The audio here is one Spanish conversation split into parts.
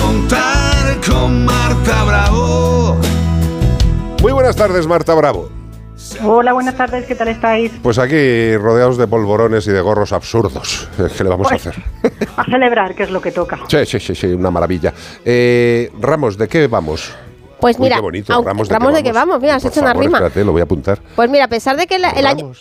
contar con Marta Bravo. Muy buenas tardes, Marta Bravo. Hola, buenas tardes, ¿qué tal estáis? Pues aquí rodeados de polvorones y de gorros absurdos. ¿Qué le vamos a Pues, hacer? A celebrar, que es lo que toca. Sí, sí, sí, sí, una maravilla. Eh, Ramos, ¿de qué vamos? Pues Uy, mira, qué bonito. aunque- Ramos, ¿de, Ramos, qué ¿de qué vamos? Mira, has Por hecho una rima. Espérate, lo voy a apuntar. Pues mira, a pesar de que la- el año,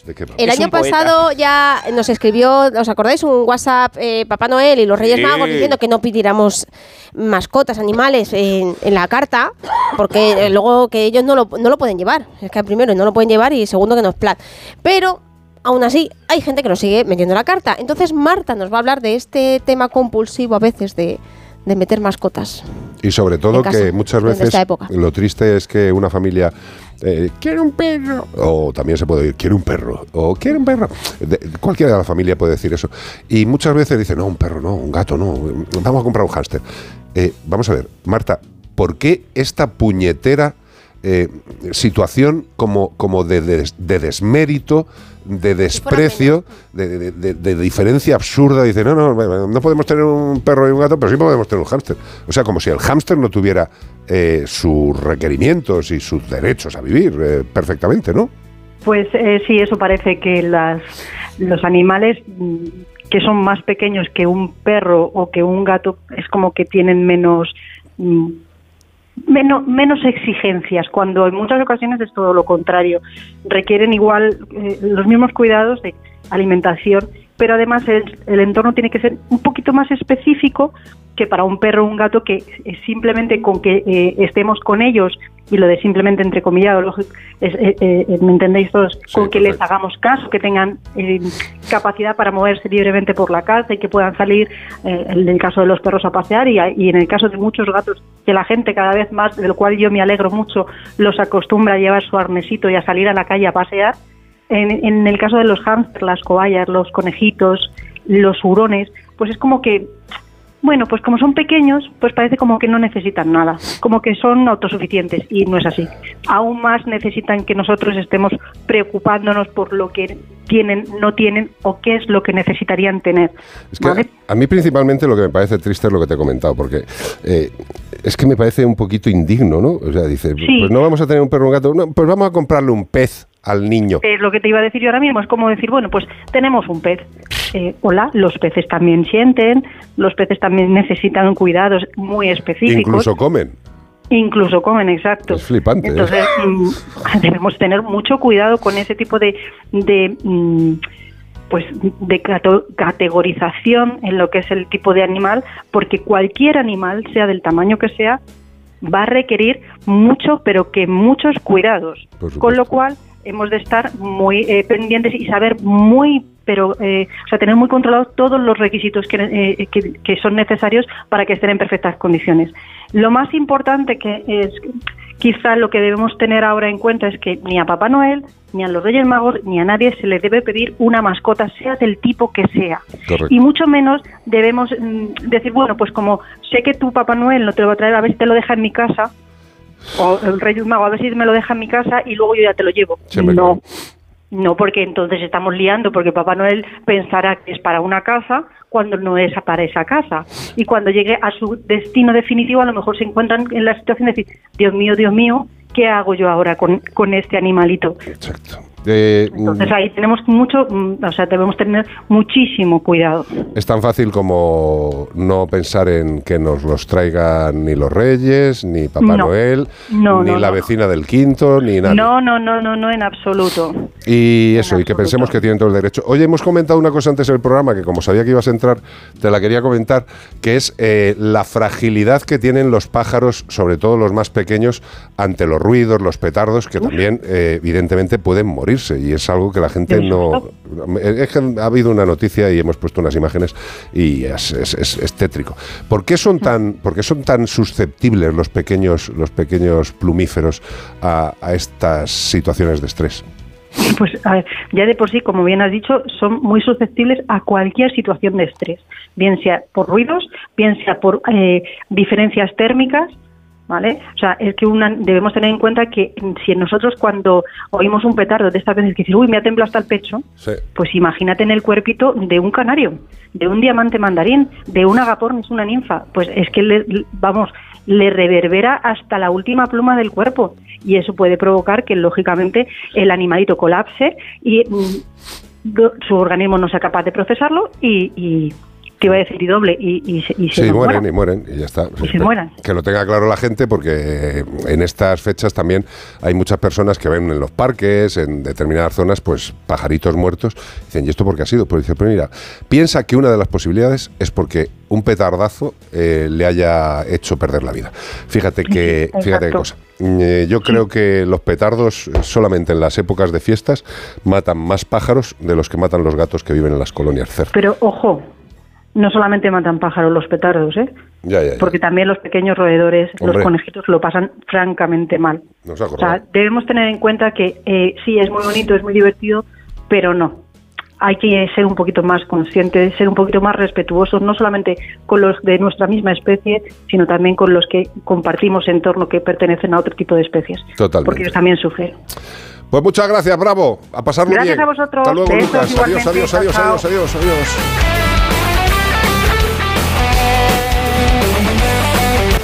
pasado ya nos escribió, ¿os acordáis? Un WhatsApp eh, Papá Noel y los Reyes Sí. Magos diciendo que no pidiéramos mascotas, animales en, en la carta, porque eh, luego que ellos no lo, no lo pueden llevar. Es que primero no lo pueden llevar y segundo que no es plan. Pero aún así hay gente que nos sigue metiendo la carta. Entonces Marta nos va a hablar de este tema compulsivo a veces de, de meter mascotas. Y sobre todo casa, que muchas veces lo triste es que una familia eh, quiere un perro o también se puede decir quiere un perro o quiere un perro. De- cualquiera de la familia puede decir eso. Y muchas veces dicen, no, un perro no, un gato no, vamos a comprar un hámster. Eh, vamos a ver, Marta, ¿por qué esta puñetera eh, situación como, como de, des- de desmérito, de desprecio, de, de- de- de diferencia absurda? Dice, no, no, no podemos tener un perro y un gato, pero sí podemos tener un hámster. O sea, como si el hámster no tuviera eh, sus requerimientos y sus derechos a vivir eh, perfectamente, ¿no? Pues eh, sí, eso parece que las, los animales mm, que son más pequeños que un perro o que un gato es como que tienen menos mm, menos, menos exigencias, cuando en muchas ocasiones es todo lo contrario. Requieren igual eh, los mismos cuidados de alimentación, pero además el, el entorno tiene que ser un poquito más específico que para un perro o un gato que simplemente con que eh, estemos con ellos y lo de simplemente entrecomillado, lógico, es, eh, eh, ¿me entendéis todos? Sí, con que les hagamos caso, que tengan eh, capacidad para moverse libremente por la casa y que puedan salir, eh, en el caso de los perros, a pasear y en el caso de muchos gatos, que la gente cada vez más, del cual yo me alegro mucho, los acostumbra a llevar su arnesito y a salir a la calle a pasear. En, en el caso de los hámsters, las cobayas, los conejitos, los hurones, pues es como que bueno, pues como son pequeños, pues parece como que no necesitan nada, como que son autosuficientes y no es así. Aún más necesitan que nosotros estemos preocupándonos por lo que tienen, no tienen o qué es lo que necesitarían tener. Es que ¿vale? a mí principalmente lo que me parece triste es lo que te he comentado, porque eh, es que me parece un poquito indigno, ¿no? O sea, dice, Sí. pues no vamos a tener un perro un gato, no, pues vamos a comprarle un pez al niño. Es lo que te iba a decir yo ahora mismo, es como decir, bueno, pues tenemos un pez. Eh, hola, los peces también sienten, los peces también necesitan cuidados muy específicos. Incluso comen. Incluso comen, exacto. Es flipante, ¿eh? Entonces, mm, debemos tener mucho cuidado con ese tipo de, de mm, pues de categorización en lo que es el tipo de animal, porque cualquier animal, sea del tamaño que sea, va a requerir mucho, pero que muchos cuidados. Con lo cual, hemos de estar muy eh, pendientes y saber muy pero eh, o sea tener muy controlados todos los requisitos que, eh, que, que son necesarios para que estén en perfectas condiciones. Lo más importante que es quizá lo que debemos tener ahora en cuenta es que ni a Papá Noel, ni a los Reyes Magos, ni a nadie se le debe pedir una mascota, sea del tipo que sea. Correcto. Y mucho menos debemos mm, decir, bueno, pues como sé que tu Papá Noel no te lo va a traer, a ver si te lo deja en mi casa, o el Reyes Mago, a ver si me lo deja en mi casa y luego yo ya te lo llevo. No. No, porque entonces estamos liando, porque Papá Noel pensará que es para una casa cuando no es para esa casa. Y cuando llegue a su destino definitivo, a lo mejor se encuentran en la situación de decir, Dios mío, Dios mío, ¿qué hago yo ahora con, con este animalito? Exacto. Eh, Entonces ahí tenemos mucho, mm, o sea, debemos tener muchísimo cuidado. es tan fácil como no pensar en que nos los traigan ni los reyes, ni Papá No. Noel, No, ni no, la vecina del quinto, ni nadie. No, no, no, no, no, en absoluto. Y eso, y que pensemos que tienen todo el derecho. Oye, hemos comentado una cosa antes del programa que como sabía que ibas a entrar, te la quería comentar, que es eh, la fragilidad que tienen los pájaros, sobre todo los más pequeños, ante los ruidos, los petardos, que también eh, evidentemente pueden morirse. Y es algo que la gente no... susto. Es que ha habido una noticia y hemos puesto unas imágenes y es, es- es- es tétrico. ¿Por qué son tan, por qué son tan susceptibles los pequeños, los pequeños plumíferos a- a estas situaciones de estrés? Pues a ver, ya de por sí, como bien has dicho, son muy susceptibles a cualquier situación de estrés, bien sea por ruidos, bien sea por eh, diferencias térmicas, ¿Vale? O sea, es que una, debemos tener en cuenta que si nosotros cuando oímos un petardo de estas veces que dices, uy, me ha temblado hasta el pecho, Sí. pues imagínate en el cuerpito de un canario, de un diamante mandarín, de un agapornis, una ninfa. Pues es que, le, le- vamos, le reverbera hasta la última pluma del cuerpo. Y eso puede provocar que, lógicamente, el animalito colapse y mm, su organismo no sea capaz de procesarlo y, y te iba a decir y doble, y, y, se- y se Sí, nos mueren y mueren y ya está. Y se mueran. Que lo tenga claro la gente porque en estas fechas también hay muchas personas que ven en los parques, en determinadas zonas, pues pajaritos muertos. Dicen, ¿y esto por qué ha sido? Pues dice, pero mira, piensa que una de las posibilidades es porque un petardazo eh, le haya hecho perder la vida. Fíjate que, Exacto. fíjate qué cosa. Eh, yo creo que los petardos eh, solamente en las épocas de fiestas matan más pájaros de los que matan los gatos que viven en las colonias cerca. Pero ojo, no solamente matan pájaros los petardos, ¿eh? Ya, ya, ya. porque también los pequeños roedores, Hombre. los conejitos lo pasan francamente mal. Nos O sea, debemos tener en cuenta que eh, sí, es muy bonito, es muy divertido, pero no. Hay que ser un poquito más conscientes, ser un poquito más respetuosos, no solamente con los de nuestra misma especie, sino también con los que compartimos entorno que pertenecen a otro tipo de especies. Totalmente. Porque ellos también sufren. Pues muchas gracias, bravo. A pasarlo Gracias bien. a vosotros. Hasta luego, Besos, Lucas. Adiós, adiós, adiós, adiós, adiós, adiós.